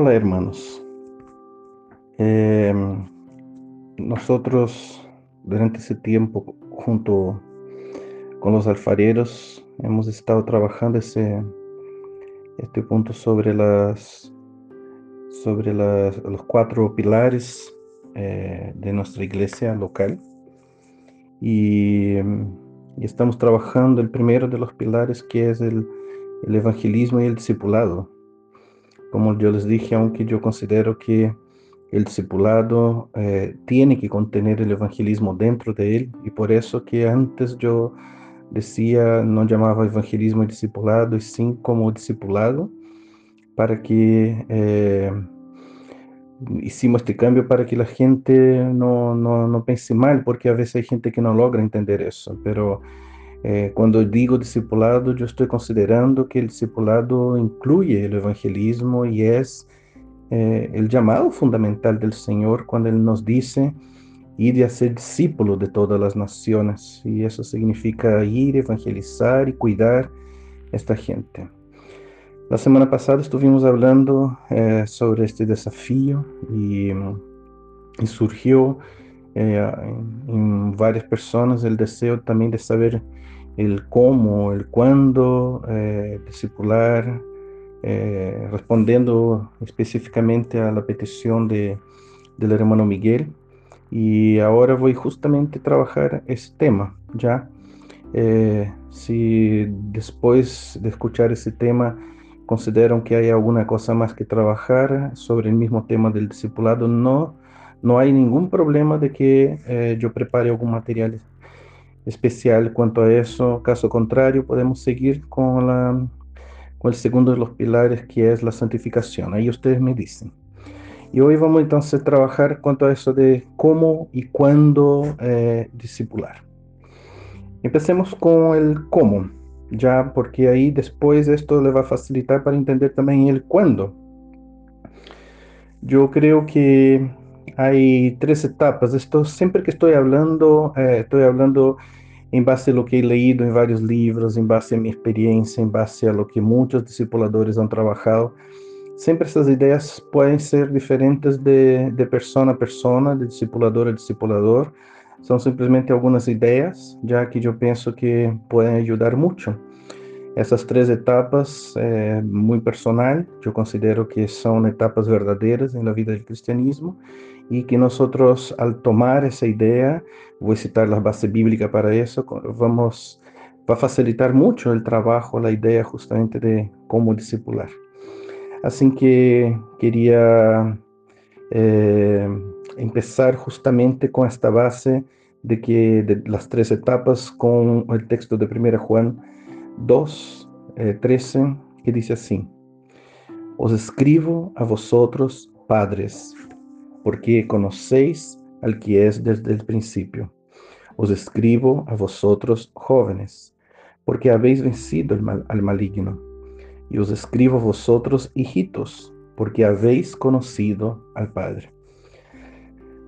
Hola hermanos. Eh, nosotros durante ese tiempo junto con los alfareros hemos estado trabajando ese, este punto sobre las sobre los cuatro pilares eh, de nuestra iglesia local y, y, estamos trabajando el primero de los pilares que es el, el evangelismo y el discipulado como yo les dije, aunque yo considero que el discipulado eh, tiene que contener el evangelismo dentro de él, y por eso que antes yo decía, no llamaba evangelismo discipulado, y sí como discipulado, para que eh, hicimos este cambio para que la gente no, no, no pense mal, porque a veces hay gente que no logra entender eso, pero eh, cuando digo discipulado, yo estoy considerando que el discipulado incluye el evangelismo y es eh, el llamado fundamental del Señor cuando Él nos dice ir a ser discípulos de todas las naciones. Y eso significa ir, evangelizar y cuidar a esta gente. La semana pasada estuvimos hablando eh, sobre este desafío y, y surgió en, en varias personas el deseo también de saber el cómo, el cuándo, eh, discipular, eh, respondiendo específicamente a la petición de, del hermano Miguel. Y ahora voy justamente a trabajar ese tema, ¿ya? Eh, si después de escuchar ese tema consideran que hay alguna cosa más que trabajar sobre el mismo tema del discipulado, no, no hay ningún problema de que eh, yo prepare algún material especial cuanto a eso. Caso contrario, podemos seguir con, el segundo de los pilares, que es la santificación. Ahí ustedes me dicen. Y hoy vamos entonces a trabajar cuanto a eso de cómo y cuándo eh, discipular. Empecemos con el cómo, ya porque ahí después esto le va a facilitar para entender también el cuándo. Yo creo que hay tres etapas. Esto siempre que estoy hablando, eh, estoy hablando em base a lo que he leído em vários livros, em base a minha experiência, em base a lo que muitos discipuladores han trabalhado. Sempre essas ideias podem ser diferentes de, de persona a persona, de discipulador a discipulador. São simplesmente algumas ideias, já que eu penso que podem ajudar muito. Essas três etapas, é muito personal, eu considero que são etapas verdadeiras na vida do cristianismo y que nosotros al tomar esa idea, voy a citar las bases bíblicas para eso, vamos, va a facilitar mucho el trabajo, la idea justamente de cómo discipular. Así que quería eh, empezar justamente con esta base de que de las tres etapas con el texto de 1 Juan 2, 13, eh, que dice así, os escribo a vosotros, padres, porque conocéis al que es desde el principio. Os escribo a vosotros jóvenes, porque habéis vencido al maligno. Y os escribo a vosotros hijitos, porque habéis conocido al Padre.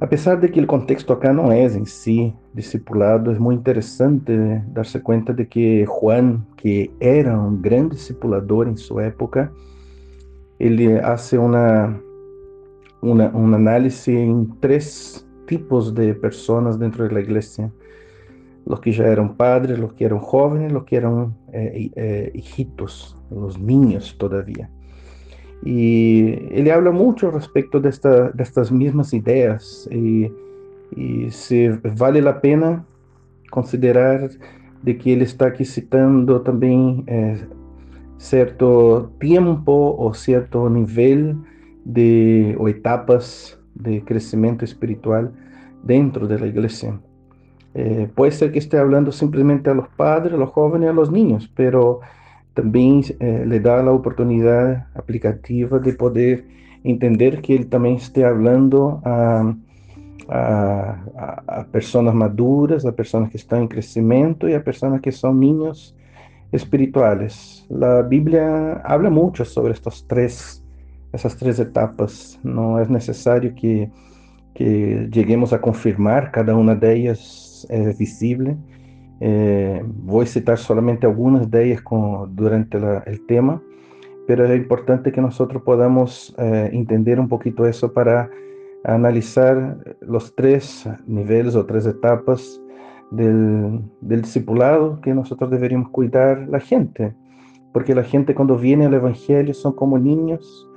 A pesar de que el contexto acá no es en sí discipulado, es muy interesante darse cuenta de que Juan, que era un gran discipulador en su época, él hace una una, un análisis en tres tipos de personas dentro de la iglesia. Los que ya eran padres, los que eran jóvenes, los que eran eh, eh, hijitos, los niños todavía. Y él habla mucho respecto de, esta, de estas mismas ideas y, y se vale la pena considerar de que ele está aqui citando também é, certo tempo ou certo nível de o etapas de crecimiento espiritual dentro de la iglesia. Eh, puede ser que esté hablando simplemente a los padres, a los jóvenes, a los niños, pero también eh, le da la oportunidad aplicativa de poder entender que él también esté hablando a, a, a, personas maduras, a personas que están en crecimiento y a personas que son niños espirituales. La Biblia habla mucho sobre estos tres essas três etapas. Não é necessário que, que cheguemos a confirmar cada uma delas é visível. É, vou citar somente algumas delas com, durante o tema, pero es importante que nosotros podamos eh, entender un poquito eso para analizar los tres niveles o tres etapas del discipulado que nosotros deberíamos cuidar la gente, porque la gente cuando viene al Evangelio son como niños,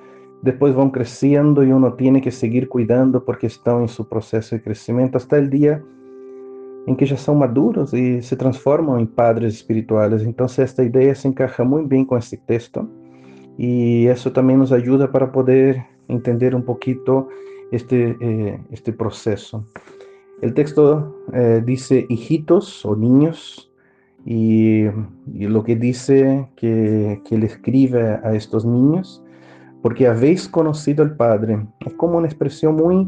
después van creciendo y uno tiene que seguir cuidando porque están en su proceso de crecimiento hasta el día en que ya son maduros y se transforman en padres espirituales. Entonces esta idea se encaja muy bien con este texto y eso también nos ayuda para poder entender un poquito este, eh, este proceso. El texto eh, dice hijitos o niños y, lo que dice que, que le escribe a estos niños, porque habéis conocido al Padre. Es como una expresión muy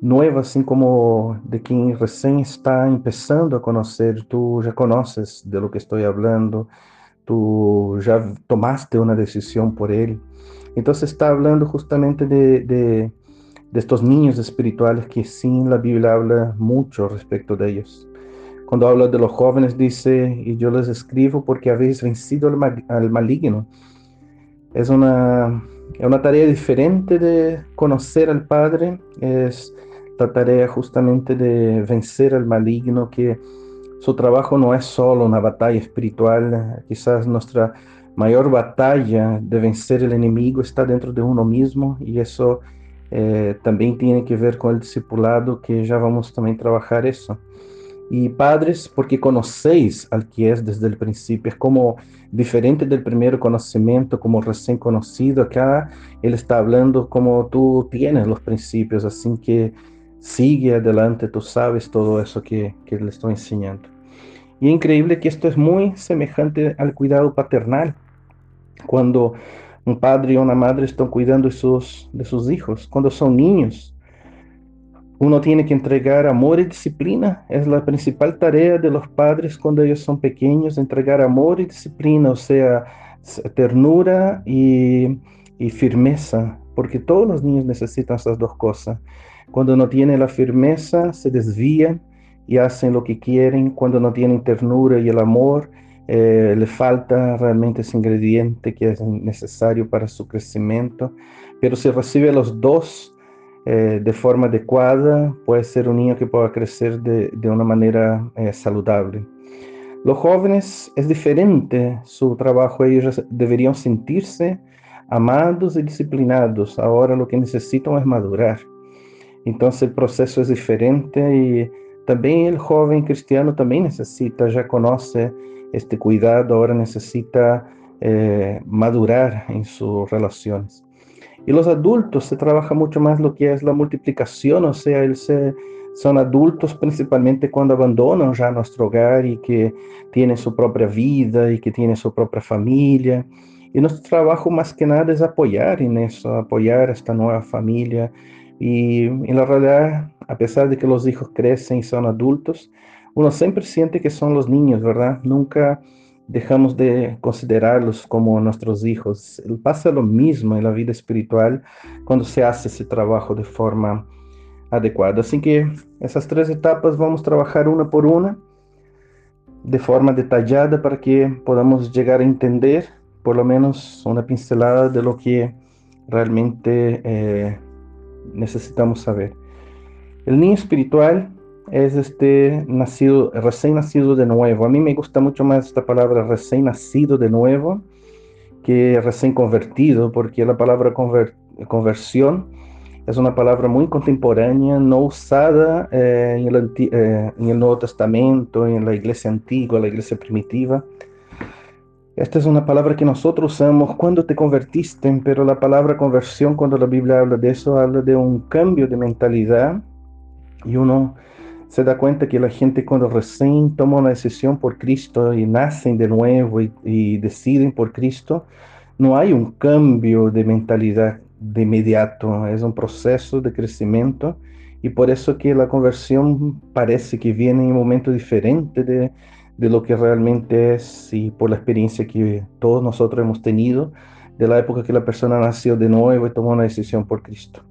nueva, así como de quien recién está empezando a conocer. Tú ya conoces de lo que estoy hablando, tú ya tomaste una decisión por él. Entonces está hablando justamente de, de, estos niños espirituales que sin la Biblia habla mucho respecto de ellos. Cuando habla de los jóvenes dice, y yo les escribo porque habéis vencido al maligno. Es una, es una tarea diferente de conocer al Padre, es la tarea justamente de vencer al maligno que su trabajo no es solo una batalla espiritual, quizás nuestra mayor batalla de vencer el enemigo está dentro de uno mismo y eso eh, también tiene que ver con el discipulado que ya vamos también a trabajar eso. Y padres, porque conocéis al que es desde el principio, es como diferente del primer conocimiento, como recién conocido, acá él está hablando como tú tienes los principios, así que sigue adelante, tú sabes todo eso que, que le estoy enseñando. Y es increíble que esto es muy semejante al cuidado paternal, cuando un padre y una madre están cuidando de de sus hijos, cuando son niños. Uno tiene que entregar amor y disciplina, es la principal tarea de los padres cuando ellos son pequeños, entregar amor y disciplina, o sea, ternura y, firmeza, porque todos los niños necesitan esas dos cosas. Cuando no tienen la firmeza, se desvían y hacen lo que quieren. Cuando no tienen ternura y el amor, eh, le falta realmente ese ingrediente que es necesario para su crecimiento. Pero si recibe los dos eh, de forma adecuada, puede ser un niño que pueda crecer de, de una manera eh, saludable. Los jóvenes es diferente su trabajo, ellos deberían sentirse amados y disciplinados. Ahora lo que necesitan es madurar. Entonces el proceso es diferente y también el joven cristiano también necesita, ya conoce este cuidado, ahora necesita eh, madurar en sus relaciones. Y los adultos se trabaja mucho más lo que es la multiplicación, o sea, él se, son adultos principalmente cuando abandonan ya nuestro hogar y que tienen su propia vida y que tienen su propia familia. Y nuestro trabajo más que nada es apoyar en eso, apoyar esta nueva familia, y en la realidad, a pesar de que los hijos crecen y son adultos, uno siempre siente que son los niños, ¿verdad? Nunca dejamos de considerarlos como nuestros hijos. Pasa lo mismo en la vida espiritual cuando se hace ese trabajo de forma adecuada. Así que esas tres etapas vamos a trabajar una por una, de forma detallada, para que podamos llegar a entender por lo menos una pincelada de lo que realmente eh, necesitamos saber. El niño espiritual es este nacido, recién nacido de nuevo. A mí me gusta mucho más esta palabra recién nacido de nuevo que recién convertido, porque la palabra conversión es una palabra muy contemporánea, no usada eh, en, el, eh, en el Nuevo Testamento, en la iglesia antigua, la iglesia primitiva. Esta es una palabra que nosotros usamos cuando te convertiste, pero la palabra conversión, cuando la Biblia habla de eso, habla de un cambio de mentalidad y uno se da cuenta que la gente cuando recién toma una decisión por Cristo y nacen de nuevo y, deciden por Cristo, no hay un cambio de mentalidad de inmediato, es un proceso de crecimiento y por eso que la conversión parece que viene en un momento diferente de de lo que realmente es y por la experiencia que todos nosotros hemos tenido de la época que la persona nació de nuevo y tomó una decisión por Cristo.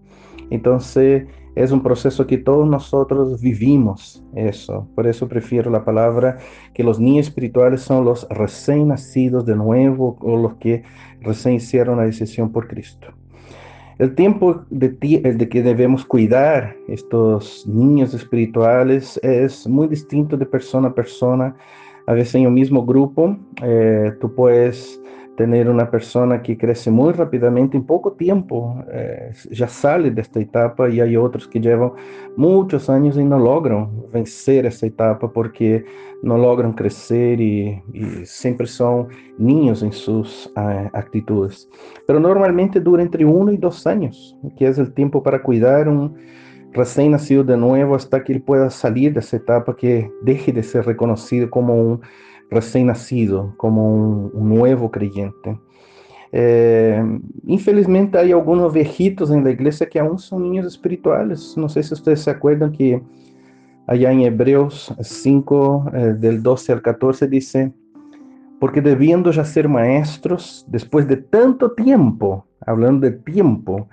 Entonces, es un proceso que todos nosotros vivimos eso. Por eso prefiero la palabra que los niños espirituales son los recién nacidos de nuevo o los que recién hicieron la decisión por Cristo. El tiempo de, que debemos cuidar estos niños espirituales es muy distinto de persona a persona. A veces en un mismo grupo, eh, tú puedes tener una persona que crece muy rápidamente, en poco tiempo eh, ya sale de esta etapa y hay otros que llevan muchos años y no logran vencer esa etapa porque no logran crecer y, siempre son niños en sus uh, actitudes. Pero normalmente dura entre uno y dos años, que es el tiempo para cuidar un recién nacido de nuevo hasta que él pueda salir de esa etapa, que deje de ser reconocido como un recién nacido, como un, nuevo creyente. Eh, infelizmente hay algunos viejitos en la iglesia que aún son niños espirituales. No sé si ustedes se acuerdan que allá en Hebreos 5, eh, del 12 al 14 dice, porque debiendo ya ser maestros, después de tanto tiempo, hablando de tiempo,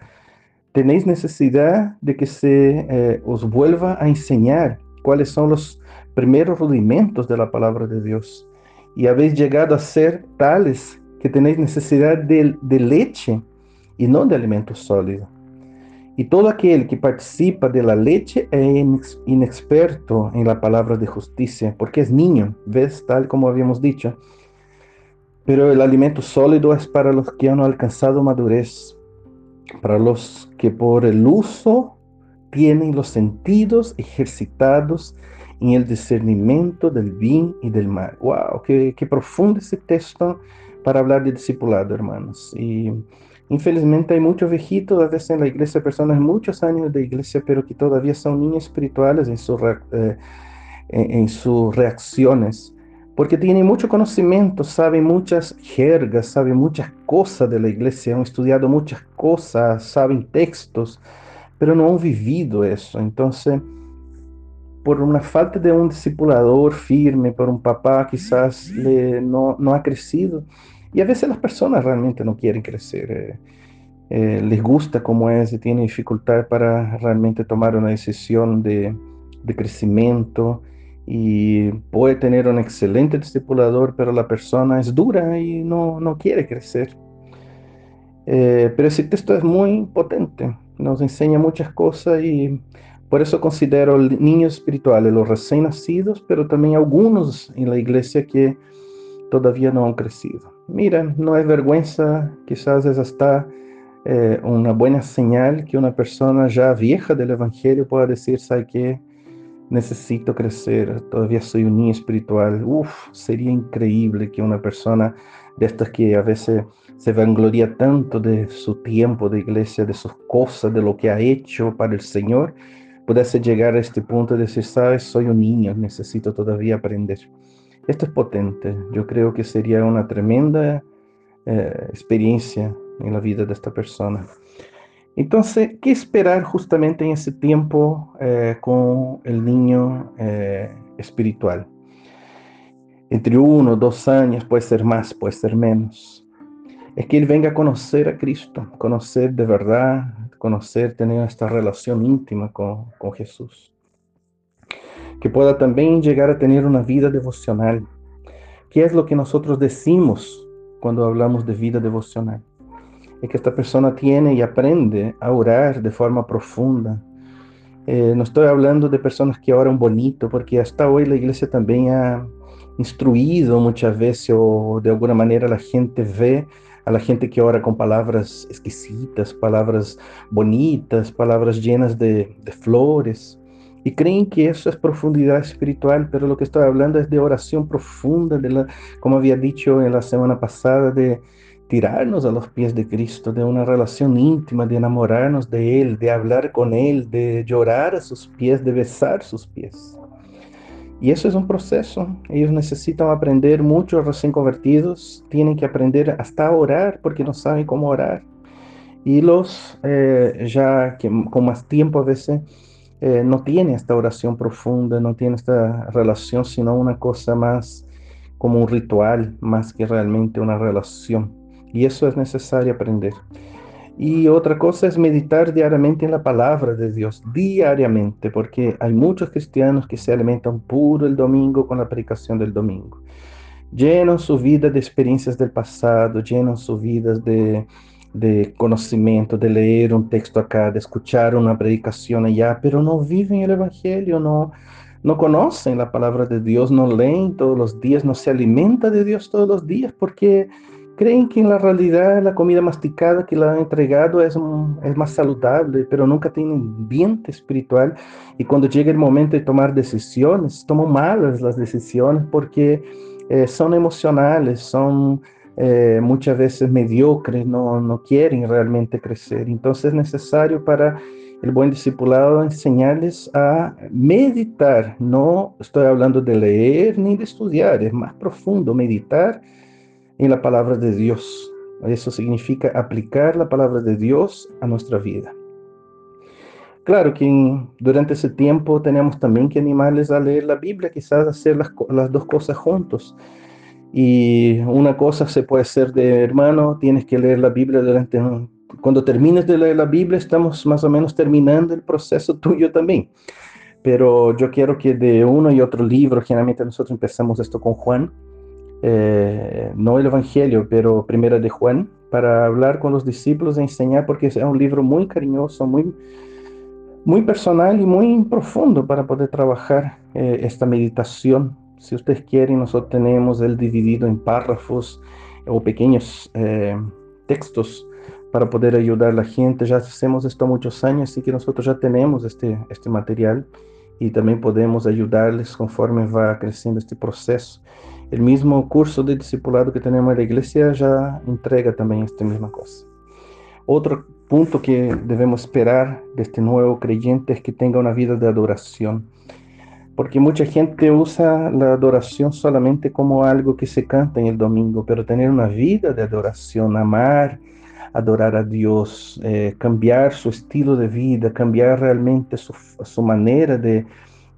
tenéis necesidad de que se eh, os vuelva a enseñar cuáles son los primeros rudimentos de la palabra de Dios. Y habéis llegado a ser tales que tenéis necesidad de, leche y no de alimento sólido. Y todo aquel que participa de la leche es inexperto en la palabra de justicia, porque es niño, ves, tal como habíamos dicho. Pero el alimento sólido es para los que han alcanzado madurez, para los que por el uso tienen los sentidos ejercitados en el discernimiento del bien y del mal. ¡Wow! Qué, qué profundo ese texto para hablar de discipulado, hermanos. Y infelizmente hay muchos viejitos a veces en la iglesia, personas muchos años de iglesia, pero que todavía son niños espirituales en, su, eh, en, sus reacciones, porque tienen mucho conocimiento, saben muchas jergas, saben muchas cosas de la iglesia, han estudiado muchas cosas, saben textos, pero no han vivido eso. Entonces, por una falta de un discipulador firme, por un papá quizás le, no, no, ha crecido. Y a veces las personas realmente no quieren crecer, eh, eh, les gusta como es y tienen dificultad para realmente tomar una decisión de, de crecimiento y puede tener un excelente discipulador, pero la persona es dura y no, no quiere crecer. Eh, pero ese texto es muy potente, nos enseña muchas cosas y por eso considero niños espirituales los recién nacidos, pero también algunos en la iglesia que todavía no han crecido. Mira, no es vergüenza, quizás es hasta eh, una buena señal que una persona ya vieja del Evangelio pueda decir, ¿sabe qué? Necesito crecer, todavía soy un niño espiritual. Uf, sería increíble que una persona de estas que a veces se vangloria tanto de su tiempo de iglesia, de sus cosas, de lo que ha hecho para el Señor, pudesse llegar a este punto de decir, sabes, soy un niño, necesito todavía aprender. Esto es potente. Yo creo que sería una tremenda eh, experiencia en la vida de esta persona. Entonces, ¿qué esperar justamente en ese tiempo eh, con el niño eh, espiritual? Entre uno, dos años, puede ser más, puede ser menos. Es que él venga a conocer a Cristo, conocer de verdad conocer, tener esta relación íntima con, con Jesús. Que pueda también llegar a tener una vida devocional. ¿Qué es lo que nosotros decimos cuando hablamos de vida devocional? Es que esta persona tiene y aprende a orar de forma profunda. Eh, no estoy hablando de personas que oran bonito, porque hasta hoy la iglesia también ha instruido muchas veces o de alguna manera la gente ve a la gente que ora con palabras exquisitas, palabras bonitas, palabras llenas de, flores. Y creen que eso es profundidad espiritual, pero lo que estoy hablando es de oración profunda, de la, como había dicho en la semana pasada, de tirarnos a los pies de Cristo, de una relación íntima, de enamorarnos de Él, de hablar con Él, de llorar a sus pies, de besar sus pies. Y eso es un proceso. Ellos necesitan aprender mucho, recién convertidos, tienen que aprender hasta orar porque no saben cómo orar. Y los eh, ya que con más tiempo a veces eh, no tienen esta oración profunda, no tienen esta relación, sino una cosa más como un ritual, más que realmente una relación. Y eso es necesario aprender. Y otra cosa es meditar diariamente en la palabra de Dios, diariamente, porque hay muchos cristianos que se alimentan puro el domingo con la predicación del domingo. Llenan su vida de experiencias del pasado, llenan su vida de, de conocimiento, de leer un texto acá, de escuchar una predicación allá, pero no viven el Evangelio, no, no conocen la palabra de Dios, no leen todos los días, no se alimenta de Dios todos los días, porque creen que en la realidad la comida masticada que le han entregado es, es más saludable, pero nunca tienen viento espiritual. Y cuando llega el momento de tomar decisiones, toman malas las decisiones porque eh, son emocionales, son eh, muchas veces mediocres, no, no quieren realmente crecer. Entonces es necesario para el buen discipulado enseñarles a meditar. No estoy hablando de leer ni de estudiar, es más profundo meditar en la palabra de Dios. Eso significa aplicar la palabra de Dios a nuestra vida. Claro que durante ese tiempo tenemos también que animarles a leer la Biblia, quizás hacer las, las dos cosas juntos. Y una cosa se puede hacer de hermano, tienes que leer la Biblia durante cuando termines de leer la Biblia, estamos más o menos terminando el proceso tuyo también. Pero yo quiero que de uno y otro libro, generalmente nosotros empezamos esto con Juan, eh, no el Evangelio, pero Primera de Juan, para hablar con los discípulos e enseñar, porque es un libro muy cariñoso, muy, muy personal y muy profundo para poder trabajar eh, esta meditación. Si ustedes quieren, nosotros tenemos el dividido en párrafos o pequeños eh, textos para poder ayudar a la gente. Ya hacemos esto muchos años, así que nosotros ya tenemos este, este material y también podemos ayudarles conforme va creciendo este proceso. El mismo curso de discipulado que tenemos en la iglesia ya entrega también esta misma cosa. Otro punto que debemos esperar de este nuevo creyente que tenga una vida de adoración. Porque mucha gente usa la adoración solamente como algo que se canta en el domingo, pero tener una vida de adoración, amar, adorar a Dios, eh, cambiar su estilo de vida, cambiar realmente su, su de,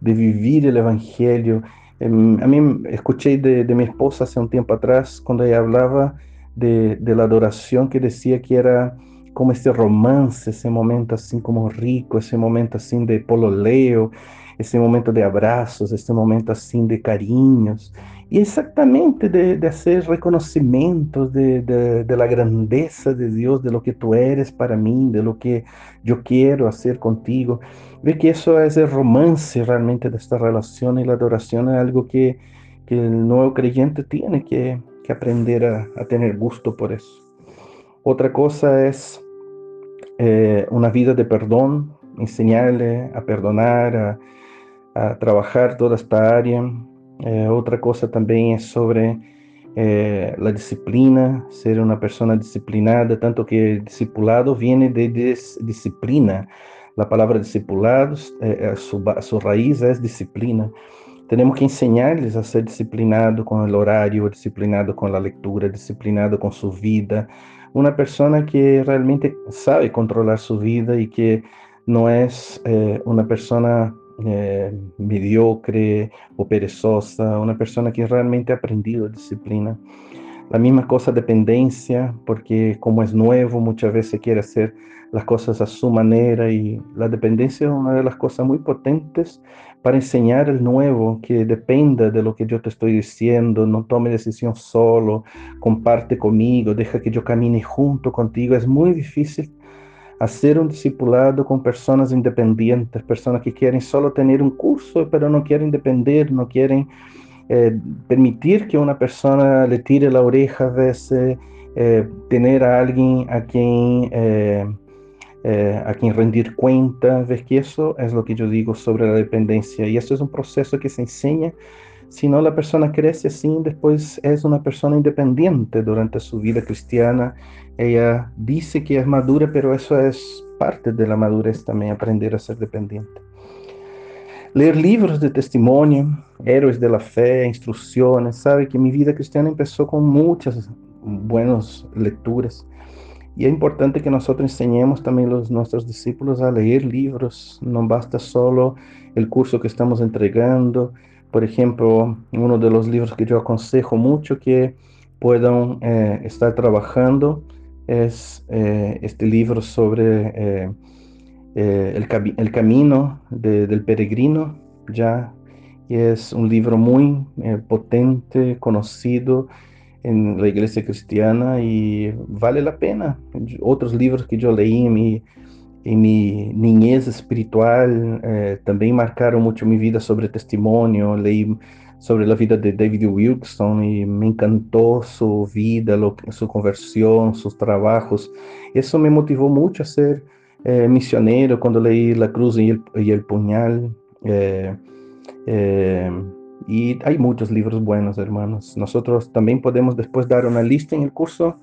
de, vivir el Evangelio, Em, a mí escuché de, mi esposa hace un tiempo atrás, cuando ella hablaba de, la adoración, que decía que era como este romance, ese momento así como rico, ese momento así de pololeo, ese momento de abrazos, ese momento así de cariños, y exactamente de, de hacer reconocimientos de, de, la grandeza de Dios, de lo que tú eres para mí, de lo que yo quiero hacer contigo. Ve que eso es el romance realmente de esta relación y la adoración es algo que, que el nuevo creyente tiene que, que aprender a, a, tener gusto por eso. Otra cosa es eh, una vida de perdón, enseñarle a perdonar, a, a trabajar toda esta área. Eh, otra cosa también es sobre eh, la disciplina, ser una persona disciplinada, tanto que discipulado viene de disciplina la palabra discipulados, eh, eh, su, su, raíz es disciplina. Tenemos que enseñarles a ser disciplinado con el horario, disciplinado con la lectura, disciplinado con su vida. Una persona que realmente sabe controlar su vida y que no es eh, una persona eh, mediocre o perezosa, una persona que realmente ha aprendido disciplina. La misma cosa dependencia, porque como es nuevo, muchas veces quiere hacer las cosas a su manera y la dependencia es una de las cosas muy potentes para enseñar el nuevo, que dependa de lo que yo te estoy diciendo, no tome decisión solo, comparte conmigo, deja que yo camine junto contigo. Es muy difícil hacer un discipulado con personas independientes, personas que quieren solo tener un curso, pero no quieren depender, no quieren eh, permitir que una persona le tire la oreja a veces, eh, tener a alguien a quien, eh, a quien rendir cuenta, ves que eso es lo que yo digo sobre la dependencia y eso es un proceso que se enseña. Si no, la persona crece así, después es una persona independiente durante su vida cristiana. Ella dice que es madura, pero eso es parte de la madurez también, aprender a ser dependiente. Leer libros de testimonio, héroes de la fe, instrucciones. Sabe que mi vida cristiana empezó con muchas buenas lecturas. Y es importante que nosotros enseñemos también a nuestros discípulos a leer libros. No basta solo el curso que estamos entregando. Por ejemplo, uno de los libros que yo aconsejo mucho que puedan eh, estar trabajando es eh, este libro sobre eh, eh, el, camino del peregrino, ya, es un libro muy potente, conocido en la iglesia cristiana y vale la pena. Otros libros que yo leí en mi, niñez espiritual también marcaron mucho mi vida sobre testimonio, leí sobre la vida de David Wilson y me encantó su vida, su conversión, sus trabajos. Eso me motivó mucho a ser eh, misionero cuando leí La Cruz y el, y el Puñal. Eh, eh, y hay muchos libros buenos, hermanos. Nosotros también podemos después dar una lista en el curso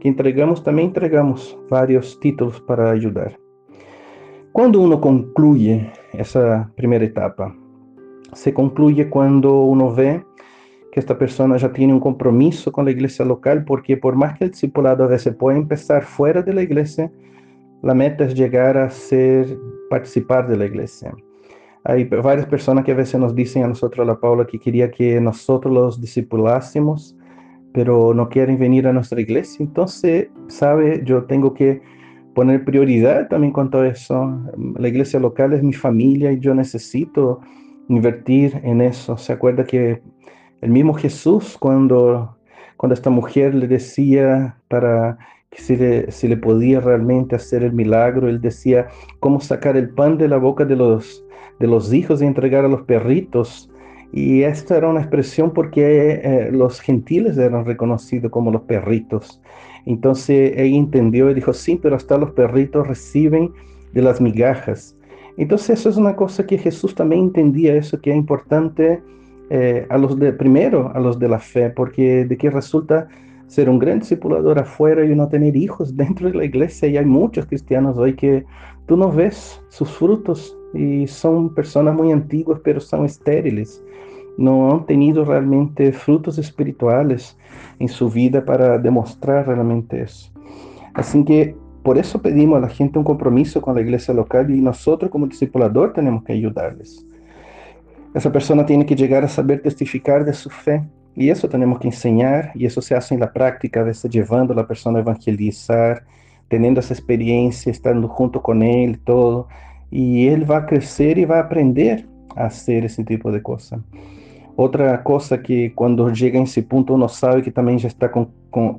que entregamos, también entregamos varios títulos para ayudar. Cuando uno concluye esa primera etapa, se concluye cuando uno ve que esta persona ya tiene un compromiso con la iglesia local, porque por más que el discipulado a veces pueda empezar fuera de la iglesia, la meta es llegar a ser, participar de la iglesia. Hay varias personas que a veces nos dicen a nosotros, a la Paula, que quería que nosotros los discipulásemos, pero no quieren venir a nuestra iglesia. Entonces, sabe, yo tengo que poner prioridad también con todo eso. La iglesia local es mi familia y yo necesito invertir en eso. Se acuerda que el mismo Jesús cuando, cuando esta mujer le decía para que si le, si le podía realmente hacer el milagro, él decía cómo sacar el pan de la boca de los, de los hijos y entregar a los perritos. Y esta era una expresión porque eh, los gentiles eran reconocidos como los perritos. Entonces ella entendió y dijo, sí, pero hasta los perritos reciben de las migajas. Entonces eso es una cosa que Jesús también entendía, eso que es importante eh, a los de, primero a los de la fe, porque de qué resulta ser un gran discipulador afuera y no tener hijos dentro de la iglesia. Y hay muchos cristianos hoy que tú no ves sus frutos y son personas muy antiguas, pero son estériles. No han tenido realmente frutos espirituales en su vida para demostrar realmente eso. Así que por eso pedimos a la gente un compromiso con la iglesia local y nosotros como discipulador tenemos que ayudarles. Esa persona tiene que llegar a saber testificar de su fe y eso tenemos que enseñar y eso se hace en la práctica, a a la persona a evangelizar, teniendo esa experiencia, estando junto con él, todo. Y él va a crecer y va a aprender a hacer ese tipo de cosas. Otra cosa que cuando llega en ese punto uno sabe que también ya está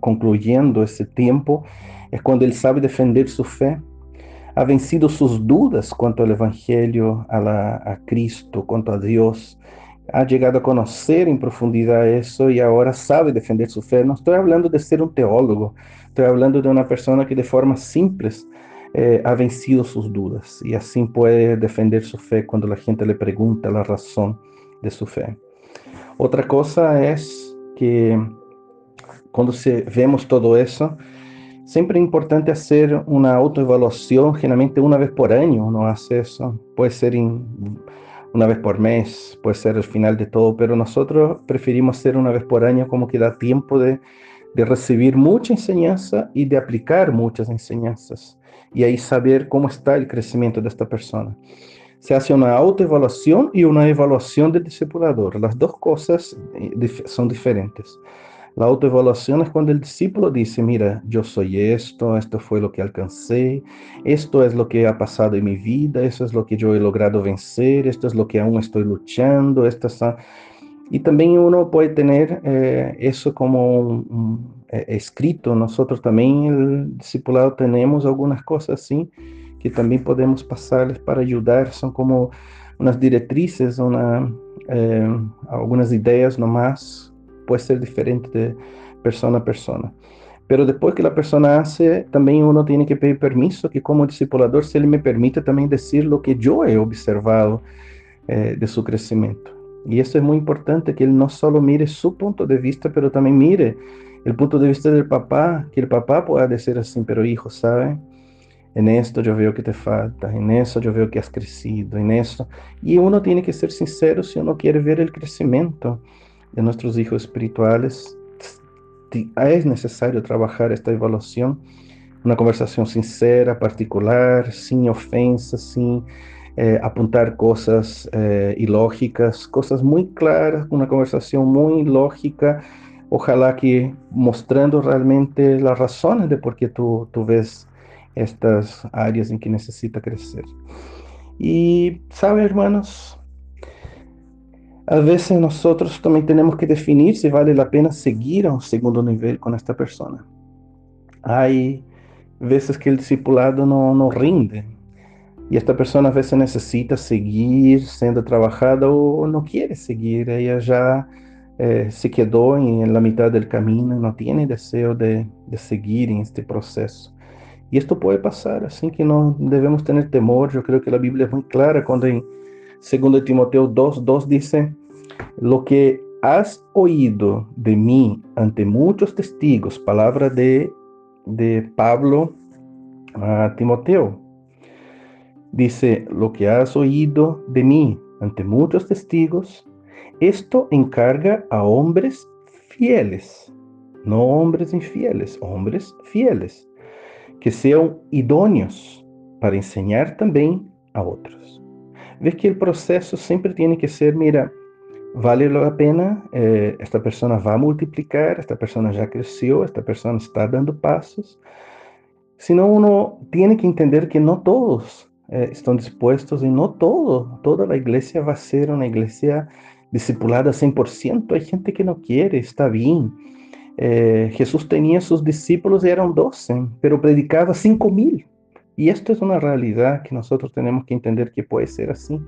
concluyendo ese tiempo es cuando ele sabe defender sua fé, ha vencido suas dúvidas quanto ao Evangelho, a, la, a Cristo, quanto a Deus, ha chegado a conhecer em profundidade isso e agora sabe defender sua fé. Não estou falando de ser um teólogo, estou falando de uma pessoa que de forma simples eh, ha vencido suas dúvidas e assim pode defender sua fé quando a gente lhe pergunta a razão de sua fé. Outra coisa é que quando se, vemos todo isso, Siempre es importante hacer una autoevaluación, generalmente una vez por año uno hace eso, puede ser una vez por mes, puede ser el final de todo, pero nosotros preferimos hacer una vez por año como que da tiempo de, de recibir mucha enseñanza y de aplicar muchas enseñanzas y ahí saber cómo está el crecimiento de esta persona. Se hace una autoevaluación y una evaluación del discipulador. Las dos cosas eh, son diferentes. La autoevaluación es cuando el discípulo dice, mira, yo soy esto, esto fue lo que alcancé, esto es lo que ha pasado en mi vida, eso es lo que yo he logrado vencer, esto es lo que aún estoy luchando, esto Y también uno puede tener eh, eso como eh, escrito. Nosotros también, el discipulado, tenemos algunas cosas así que también podemos pasarles para ayudar. Son como unas directrices, una, eh, algunas ideas nomás puede ser diferente de persona a persona. Pero después que la persona hace, también uno tiene que pedir permiso, que como discipulador, se él me permite también decir lo que yo he observado eh, de su crecimiento. Y eso es muy importante, que él no solo mire su punto de vista, pero también mire el punto de vista del papá, que el papá pueda decir así, pero hijo, ¿sabe? En esto yo veo que te falta, en eso yo veo que has crecido, en eso. Y uno tiene que ser sincero si uno quiere ver el crecimiento de nuestros hijos espirituales, es necesario trabajar esta evaluación, una conversación sincera, particular, sin ofensas, sin eh, apuntar cosas eh, ilógicas, cosas muy claras, una conversación muy lógica, ojalá que mostrando realmente las razones de por qué tú, tú ves estas áreas en que necesita crecer. Y, ¿sabe, hermanos? A veces nosotros también tenemos que definir si vale la pena seguir a un segundo nivel con esta persona. Hay veces que el discipulado no, no rinde y esta persona a veces necesita seguir siendo trabajada o no quiere seguir. Ella ya eh, se quedó en la mitad del camino y no tiene deseo de, de seguir en este proceso. Y esto puede pasar, así que no debemos tener temor. Yo creo que la Biblia es muy clara cuando en 2 Timoteo 2, 2 dice, lo que has oído de mí ante muchos testigos, palabra de, de Pablo a Timoteo. Dice, lo que has oído de mí ante muchos testigos, esto encarga a hombres fieles, no hombres infieles, hombres fieles, que sean idóneos para enseñar también a otros. Ves que el proceso siempre tiene que ser, mira, vale la pena, eh, esta persona va a multiplicar, esta persona ya creció, esta persona está dando pasos. Sino uno tiene que entender que no todos eh, están dispuestos y no todo, toda la iglesia va a ser una iglesia discipulada 100%. Hay gente que no quiere, está bien. Eh, Jesús tenía sus discípulos y eran 12, pero predicaba 5 mil. Y esto es una realidad que nosotros tenemos que entender que puede ser así.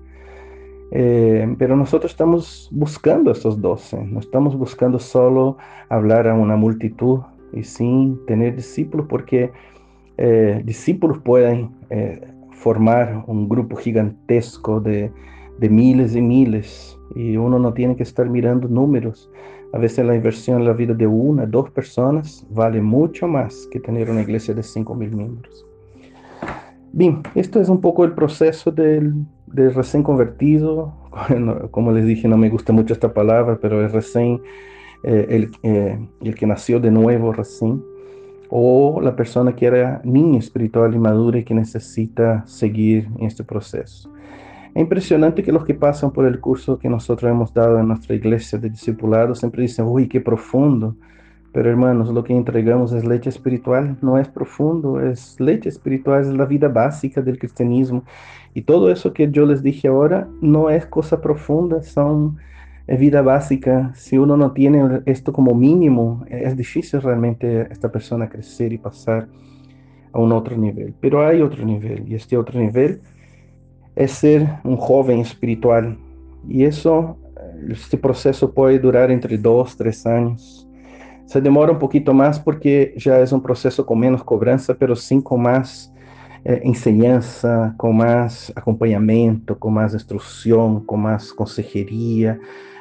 Eh, pero nosotros estamos buscando estos doce, no estamos buscando solo hablar a una multitud y sin tener discípulos, porque eh, discípulos pueden eh, formar un grupo gigantesco de, miles y miles, y uno no tiene que estar mirando números. A veces la inversión en la vida de una, dos personas vale mucho más que tener una iglesia de cinco mil miembros. Bien, esto es un poco el proceso del, de recién convertido, como les dije, no me gusta mucho esta palabra, pero es recién eh, el, eh, el, que nació de nuevo recién, o la persona que era niña espiritual y madura y que necesita seguir en este proceso. Es impresionante que los que pasan por el curso que nosotros hemos dado en nuestra iglesia de discipulado siempre dicen, uy, qué profundo. Pero hermanos, lo que entregamos es leche espiritual, no es profundo, es leche espiritual, es la vida básica del cristianismo. Y todo eso que yo les dije ahora no es cosa profunda, son es vida básica. Si uno no tiene esto como mínimo, es difícil realmente esta persona crecer y pasar a un otro nivel. Pero hay otro nivel, y este otro nivel es ser un joven espiritual. Y eso, este proceso puede durar entre dos, tres años se demora un poquito más porque ya es un proceso con menos cobranza, pero sí con más eh, enseñanza, con más acompañamiento, con más instrucción, con más.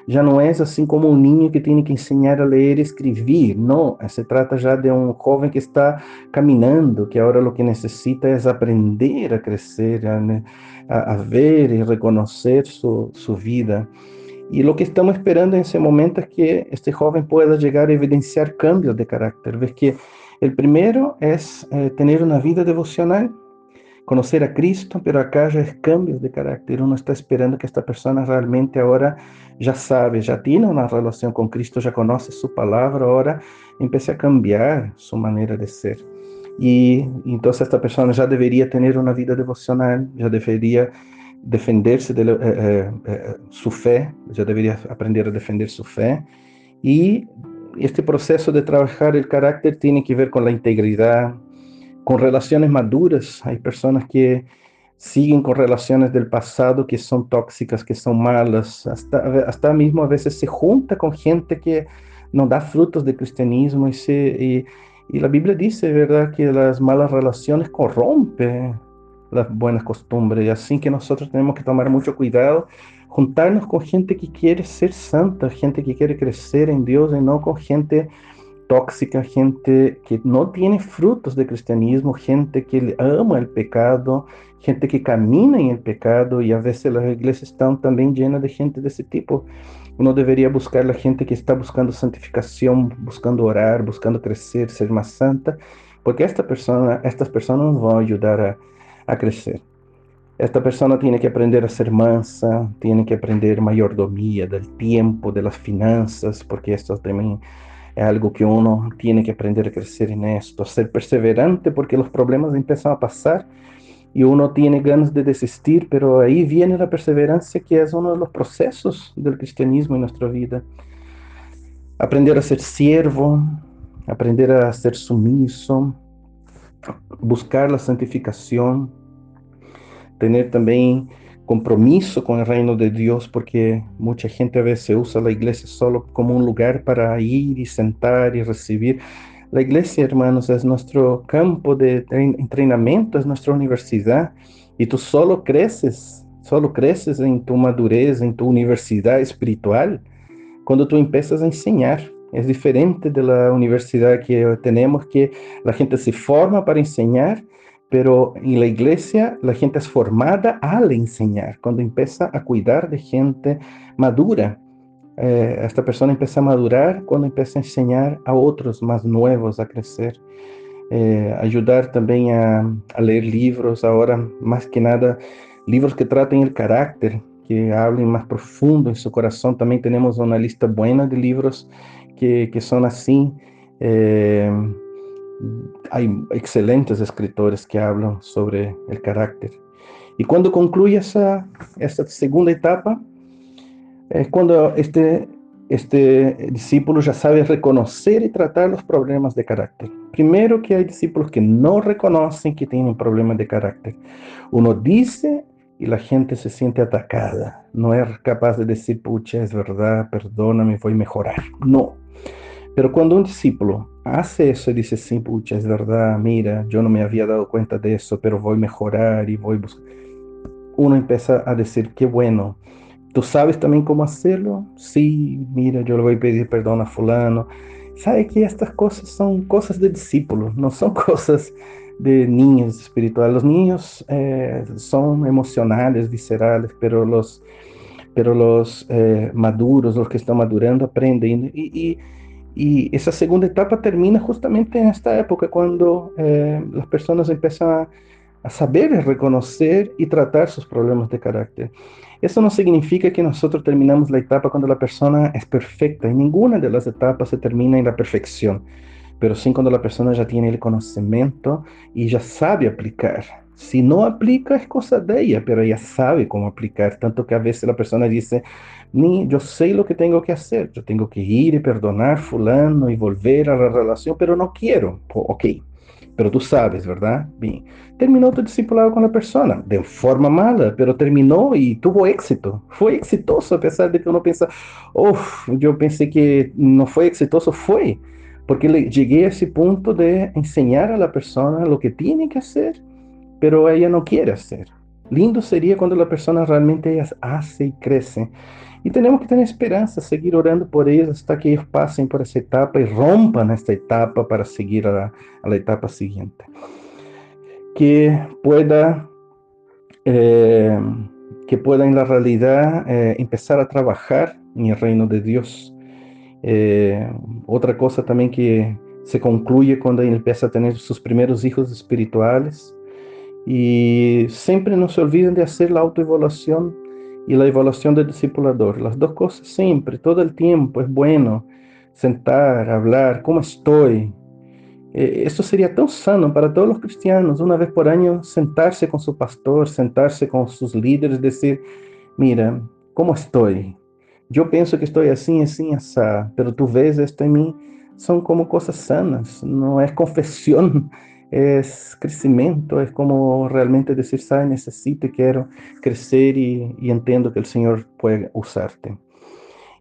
Ya no es assim como um niño que tem que ensinar a ler e escrever, não. Se trata já de um jovem que está caminhando, que agora o que necessita é aprender a crescer, a, a, a ver e reconhecer sua, sua vida. Y lo que estamos esperando en ese momento es que este joven pueda llegar a evidenciar cambios de carácter. Ves que el primero es eh, tener una vida devocional, conocer a Cristo, pero acá ya es cambios de carácter. Uno está esperando que esta persona realmente ahora ya sabe, ya tiene una relación con Cristo, ya conoce su palabra, ahora empiece a cambiar su manera de ser. Y entonces esta persona ya debería tener una vida devocional, ya debería defenderse de eh, eh, eh, su fe, ya debería aprender a defender su fe. Y este proceso de trabajar el carácter tiene que ver con la integridad, con relaciones maduras. Hay personas que siguen con relaciones del pasado que son tóxicas, que son malas. Hasta, hasta mismo a veces se junta con gente que no da frutos de cristianismo y, se, y, y la Biblia dice, ¿verdad?, que las malas relaciones corrompen las buenas costumbres. Así que nosotros tenemos que tomar mucho cuidado, juntarnos con gente que quiere ser santa, gente que quiere crecer en Dios y no con gente tóxica, gente que no tiene frutos de cristianismo, gente que ama el pecado, gente que camina en el pecado y a veces las iglesias están también llenas de gente de ese tipo. Uno debería buscar la gente que está buscando santificación, buscando orar, buscando crecer, ser más santa, porque esta persona, estas personas nos van a ayudar a a crecer. Esta persona tiene que aprender a ser mansa, tiene que aprender mayordomía del tiempo, de las finanzas, porque esto también es algo que uno tiene que aprender a crecer en esto, ser perseverante porque los problemas empiezan a pasar y uno tiene ganas de desistir, pero ahí viene la perseverancia que es uno de los procesos del cristianismo en nuestra vida. Aprender a ser siervo, aprender a ser sumiso, buscar la santificación, tener también compromiso con el reino de Dios, porque mucha gente a veces usa la iglesia solo como un lugar para ir y sentar y recibir. La iglesia, hermanos, es nuestro campo de entrenamiento, es nuestra universidad, y tú solo creces, solo creces en tu madurez, en tu universidad espiritual, cuando tú empiezas a enseñar. Es diferente de la universidad que tenemos, que la gente se forma para enseñar, pero en la iglesia la gente es formada al enseñar, cuando empieza a cuidar de gente madura. Eh, esta persona empieza a madurar cuando empieza a enseñar a otros más nuevos a crecer. Eh, ayudar también a, a, leer libros, ahora más que nada, libros que traten el carácter, que hablen más profundo en su corazón. También tenemos una lista buena de libros que, que son así. Eh, hay excelentes escritores que hablan sobre el carácter. Y cuando concluye esa, esta segunda etapa, es cuando este, este discípulo ya sabe reconocer y tratar los problemas de carácter. Primero que hay discípulos que no reconocen que tienen problemas de carácter. Uno dice y la gente se siente atacada. No es capaz de decir, pucha, es verdad, perdóname, voy a mejorar. No. Pero cuando un discípulo hace eso y dice, sí, pucha, es verdad, mira, yo no me había dado cuenta de eso, pero voy a mejorar y voy a buscar. Uno empieza a decir, qué bueno, ¿tú sabes también cómo hacerlo? Sí, mira, yo le voy a pedir perdón a fulano. Sabe que estas cosas son cosas de discípulos, no son cosas de niños espirituales. Los niños eh, son emocionales, viscerales, pero los, pero los eh, maduros, los que están madurando, aprenden. Y, y y esa segunda etapa termina justamente en esta época cuando eh, las personas empiezan a, saber reconocer y tratar sus problemas de carácter. Eso no significa que nosotros terminamos la etapa cuando la persona es perfecta. Y ninguna de las etapas se termina en la perfección, pero sí cuando la persona ya tiene el conocimiento y ya sabe aplicar. Si no aplica es cosa de ella, pero sabe cómo aplicar, tanto que a veces la persona dice, yo sé lo que tengo que hacer, yo tengo que ir y perdonar fulano y volver a la relación, pero no quiero. Ok, pero tú sabes, ¿verdad? Bien, terminó tu discipulado con la persona, de forma mala, pero terminó y tuvo éxito. Fue exitoso, a pesar de que uno piensa, uff, yo pensé que no fue exitoso, fue, porque llegué a ese punto de enseñar a la persona lo que tiene que hacer, pero ella no quiere hacer. Lindo sería cuando la persona realmente hace y crece. Y tenemos que tener esperanza, seguir orando por ellos hasta que ellos pasen por esa etapa y rompan esta etapa para seguir a la, etapa siguiente. Que pueda, eh, que pueda en la realidad eh, empezar a trabajar en el reino de Dios. Eh, otra cosa también que se concluye cuando él empieza a tener sus primeros hijos espirituales. Y siempre no se olviden de hacer la autoevaluación y la evaluación del discipulador. Las dos cosas siempre, todo el tiempo es bueno sentar, hablar, ¿cómo estoy? Eh, esto sería tan sano para todos los cristianos, una vez por año sentarse con su pastor, sentarse con sus líderes, decir, mira, ¿cómo estoy? Yo pienso que estoy así, así, así, pero tú ves esto en mí, son como cosas sanas, no es confesión es crecimiento, es como realmente decir, ¿sabes? Necesito y quiero crecer y, entiendo que el Señor puede usarte.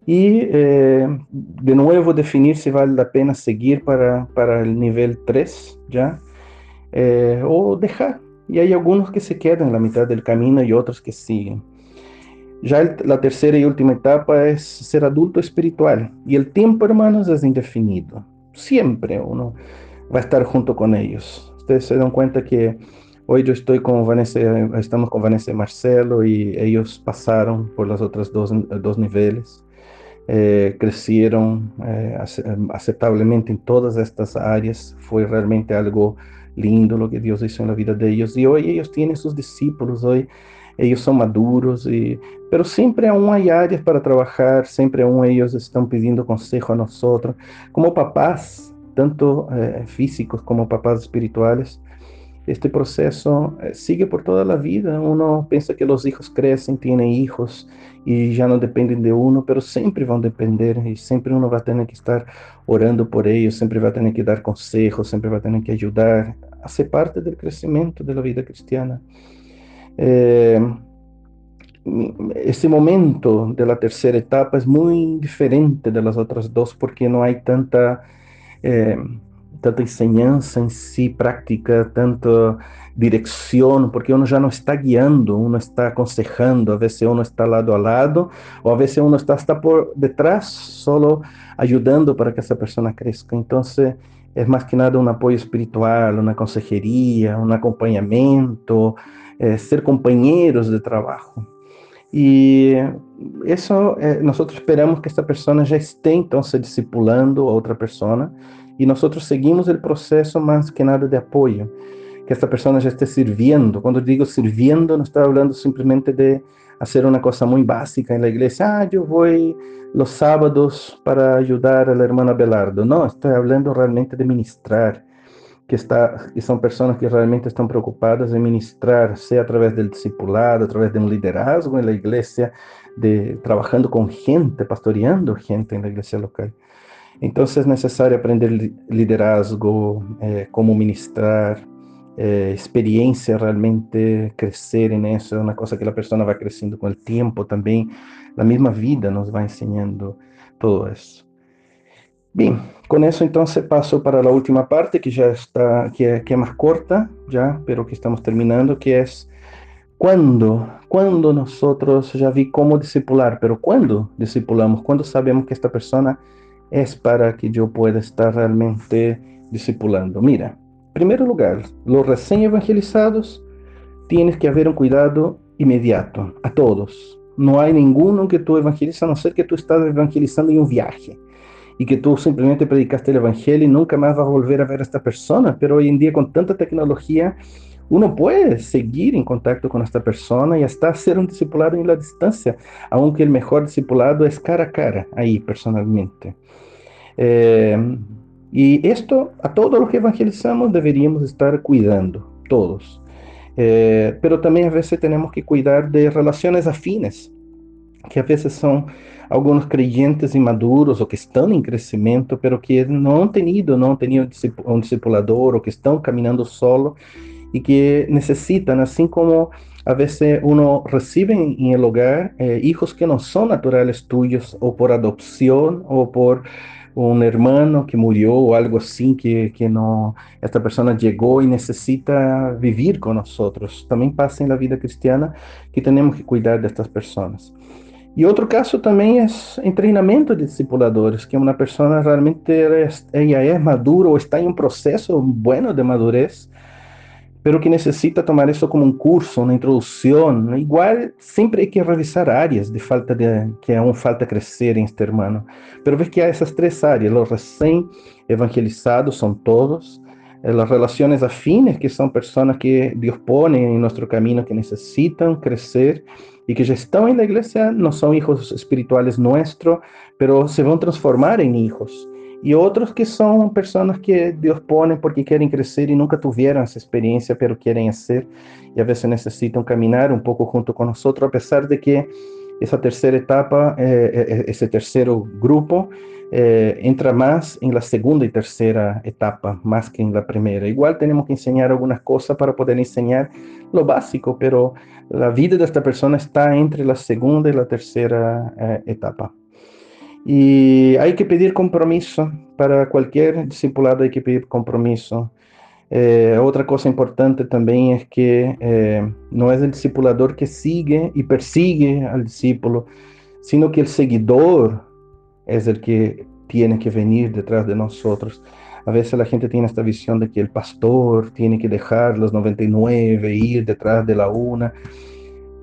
Y eh, de nuevo definir si vale la pena seguir para, para el nivel 3, ¿ya? Eh, o dejar. Y hay algunos que se quedan en la mitad del camino y otros que siguen. Ya la tercera y última etapa es ser adulto espiritual. Y el tiempo, hermanos, es indefinido. Siempre uno va a estar junto con ellos. Ustedes se dan cuenta que hoy yo estoy con Vanessa, estamos con Vanessa y Marcelo y ellos pasaron por los otros dos, dos niveles, eh, crecieron eh, aceptablemente en todas estas áreas, fue realmente algo lindo lo que Dios hizo en la vida de ellos. Y hoy ellos tienen sus discípulos, hoy ellos son maduros, y, pero siempre aún hay áreas para trabajar, siempre aún ellos están pidiendo consejo a nosotros, como papás, tanto eh, físicos como papás espirituales. Este proceso eh, sigue por toda la vida. Uno piensa que los hijos crecen, tienen hijos y ya no dependen de uno, pero siempre van a depender y siempre uno va a tener que estar orando por ellos, siempre va a tener que dar consejos, siempre va a tener que ayudar. Hace parte del crecimiento de la vida cristiana. Eh, momento de la tercera etapa es muy diferente de las otras dos porque no hay tanta, eh, tanta enseñanza en sí práctica, tanta dirección, porque uno ya no está guiando, uno está aconsejando, a veces uno está lado a lado, o a veces uno está por detrás, solo ayudando para que esa persona crezca. Entonces, es más que nada un apoyo espiritual, una consejería, un acompañamiento, eh, ser compañeros de trabajo. Y eso, eh, nosotros esperamos que esta persona ya esté entonces discipulando a otra persona y nosotros seguimos el proceso más que nada de apoyo, que esta persona ya esté sirviendo. Cuando digo sirviendo, no estoy hablando simplemente de hacer una cosa muy básica en la ah, yo voy los sábados para ayudar al hermano Abelardo. No, estoy hablando realmente de ministrar, que, está, que son personas que realmente están preocupadas en ministrar, sea a través del discipulado, a través de un liderazgo en la iglesia, de trabajando con gente, pastoreando gente en la iglesia local. Entonces es necesario aprender liderazgo, eh, cómo ministrar, eh, experiencia realmente, crecer en eso, es una cosa que la persona va creciendo con el tiempo también. La misma vida nos va enseñando todo eso. Bien, con eso entonces paso para la última parte que ya está, que, que es más corta ya, pero que estamos terminando, que es cuando, cuando nosotros ya vi cómo discipular, pero cuando discipulamos, cuando sabemos que esta persona es para que yo pueda estar realmente discipulando. Mira, en primer lugar, los recién evangelizados tienes que haber un cuidado inmediato a todos. No hay ninguno que tú evangelizas a no ser que tú estás evangelizando en un viaje y que tú simplemente predicaste el evangelio y nunca más vas a volver a ver a esta persona. Pero hoy en día con tanta tecnología, uno puede seguir en contacto con esta persona y hasta ser un discipulado en la distancia, aunque el mejor discipulado es cara a cara, ahí personalmente. Eh, y esto a todos los que evangelizamos deberíamos estar cuidando, todos. Eh, pero también a veces tenemos que cuidar de relaciones afines, que a veces son algunos creyentes inmaduros o que están en crecimiento, pero que han tenido, no han tenido un discipulador o que están caminando solo y que necesitan, así como a veces uno recibe en, el hogar eh, hijos que no son naturales tuyos o por adopción o por un hermano que murió o algo así, que, que no, esta persona llegó y necesita vivir con nosotros. También pasa en la vida cristiana que tenemos que cuidar de estas personas. Y otro caso también es entrenamiento de discipuladores, que una persona realmente es, ella es madura o está en un proceso bueno de madurez pero que necesita tomar eso como un curso, una introducción. Igual siempre hay que revisar áreas de falta de que aún falta crecer en este hermano. Pero ves que hay esas tres áreas, los recién evangelizados son todos, eh, las relaciones afines, que son personas que Dios pone en nuestro camino, que necesitan crecer y que ya están en la iglesia, no son hijos espirituales nuestros, pero se van a transformar en hijos. Y otros que son personas que Dios pone porque quieren crecer y nunca tuvieron esa experiencia, pero quieren hacer y a veces necesitan caminar un poco junto con nosotros, a pesar de que esa tercera etapa, eh, eh, eh, ese tercer grupo, entra más en la segunda y tercera etapa, más que en la primera. Igual tenemos que enseñar algunas cosas para poder enseñar lo básico, pero la vida de esta persona está entre la segunda y la tercera etapa. Y hay que pedir compromiso, para cualquier discipulado hay que pedir compromiso. Eh, otra cosa importante también es que eh, no es el discipulador que sigue y persigue al discípulo, sino que el seguidor es el que tiene que venir detrás de nosotros. A veces la gente tiene esta visión de que el pastor tiene que dejar los 99 e ir detrás de la una.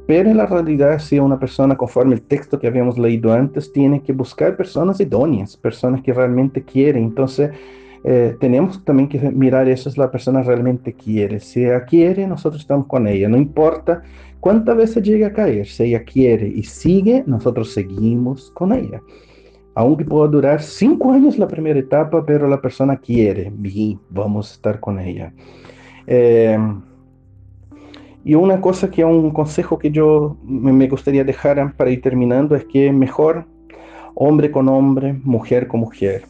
Pero en la realidad, si una persona, conforme el texto que habíamos leído antes, tiene que buscar personas idóneas, personas que realmente quieren. Entonces, eh, tenemos también que mirar eso, es la persona realmente quiere. Si ella quiere, nosotros estamos con ella. No importa ¿Cuántas veces llega a caer? Si ella quiere y sigue, nosotros seguimos con ella. Aunque pueda durar cinco años la primera etapa, pero la persona quiere y vamos a estar con ella. Eh, y una cosa que un consejo que yo me gustaría dejar para ir terminando es que mejor hombre con hombre, mujer con mujer.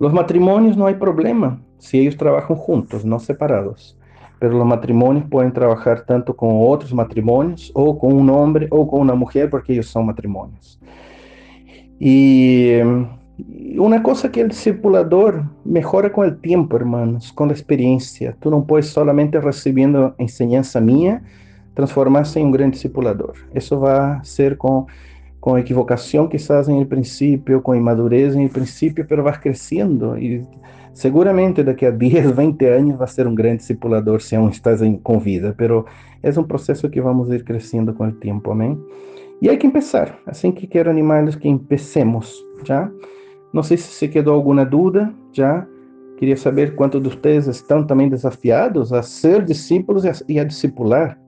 Los matrimonios no hay problema si ellos trabajan juntos, no separados. Pero los matrimonios pueden trabajar tanto con otros matrimonios o con un hombre o con una mujer porque ellos son matrimonios. Y una cosa que el discipulador mejora con el tiempo, hermanos, con la experiencia. Tú no puedes solamente recibiendo enseñanza mía transformarse en un gran discipulador. Eso va a ser con con equivocación quizás en el principio, con inmadurez en el principio, pero vas creciendo y seguramente daqui a 10, 20 años va a ser un gran discipulador si aún estás en, con vida, pero es un proceso que vamos a ir creciendo con el tiempo, amén. Y hay que empezar, así que quiero animarles que empecemos, ¿ya? No sé si se quedó alguna duda, ¿ya? Quería saber cuántos de ustedes están también desafiados a ser discípulos y a, y a discipular.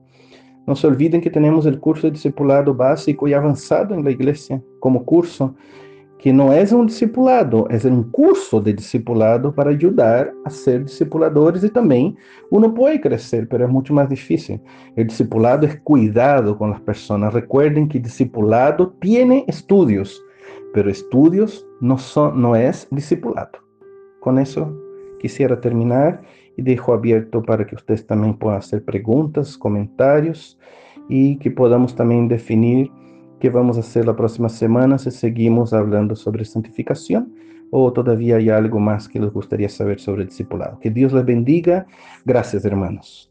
No se olviden que tenemos el curso de discipulado básico y avanzado en la iglesia como curso, que no es un discipulado, es un curso de discipulado para ayudar a ser discipuladores y también uno puede crecer, pero es mucho más difícil. El discipulado es cuidado con las personas. Recuerden que discipulado tiene estudios, pero estudios no, son, no es discipulado. Con eso quisiera terminar y dejo abierto para que ustedes también puedan hacer preguntas, comentarios y que podamos también definir qué vamos a hacer la próxima semana si seguimos hablando sobre santificación o todavía hay algo más que les gustaría saber sobre el discipulado. Que Dios les bendiga. Gracias, hermanos.